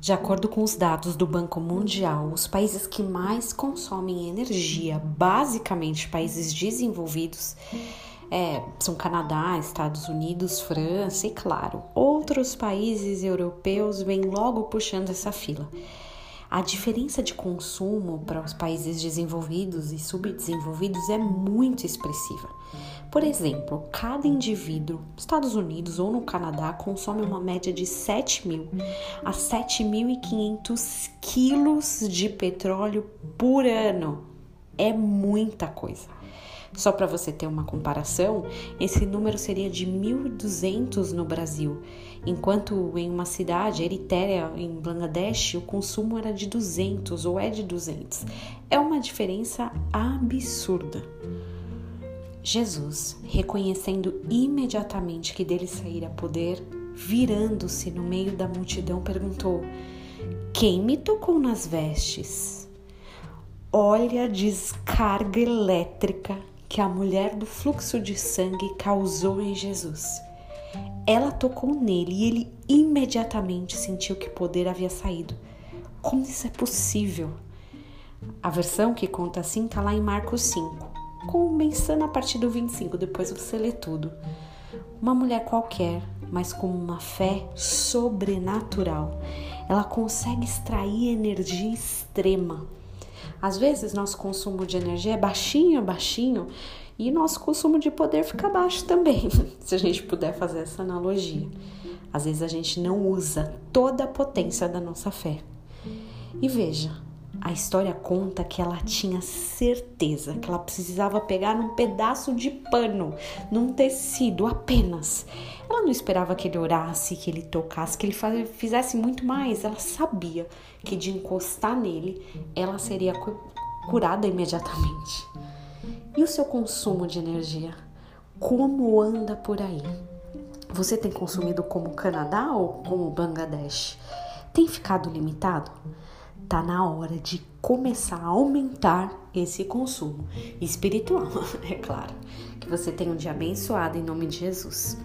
De acordo com os dados do Banco Mundial, os países que mais consomem energia, basicamente países desenvolvidos, é, são Canadá, Estados Unidos, França e, claro, outros países europeus vêm logo puxando essa fila. A diferença de consumo para os países desenvolvidos e subdesenvolvidos é muito expressiva. Por exemplo, cada indivíduo, nos Estados Unidos ou no Canadá, consome uma média de 7 mil a 7.500 quilos de petróleo por ano. É muita coisa. Só para você ter uma comparação, esse número seria de 1.200 no Brasil, enquanto em uma cidade, Eritéria, em Bangladesh, o consumo era de 200 ou é de 200. É uma diferença absurda. Jesus, reconhecendo imediatamente que dele saíra poder, virando-se no meio da multidão, perguntou: Quem me tocou nas vestes? Olha a descarga elétrica que a mulher do fluxo de sangue causou em Jesus. Ela tocou nele e ele imediatamente sentiu que poder havia saído. Como isso é possível? A versão que conta assim está lá em Marcos 5, começando a partir do 25, depois você lê tudo. Uma mulher qualquer, mas com uma fé sobrenatural, ela consegue extrair energia extrema às vezes, nosso consumo de energia é baixinho, baixinho, e nosso consumo de poder fica baixo também, se a gente puder fazer essa analogia. Às vezes, a gente não usa toda a potência da nossa fé. E veja, a história conta que ela tinha certeza que ela precisava pegar num pedaço de pano, num tecido apenas. Ela não esperava que ele orasse, que ele tocasse, que ele fizesse muito mais. Ela sabia que de encostar nele, ela seria curada imediatamente. E o seu consumo de energia? Como anda por aí? Você tem consumido como Canadá ou como Bangladesh? Tem ficado limitado? Tá na hora de começar a aumentar esse consumo espiritual, é claro. Que você tenha um dia abençoado em nome de Jesus.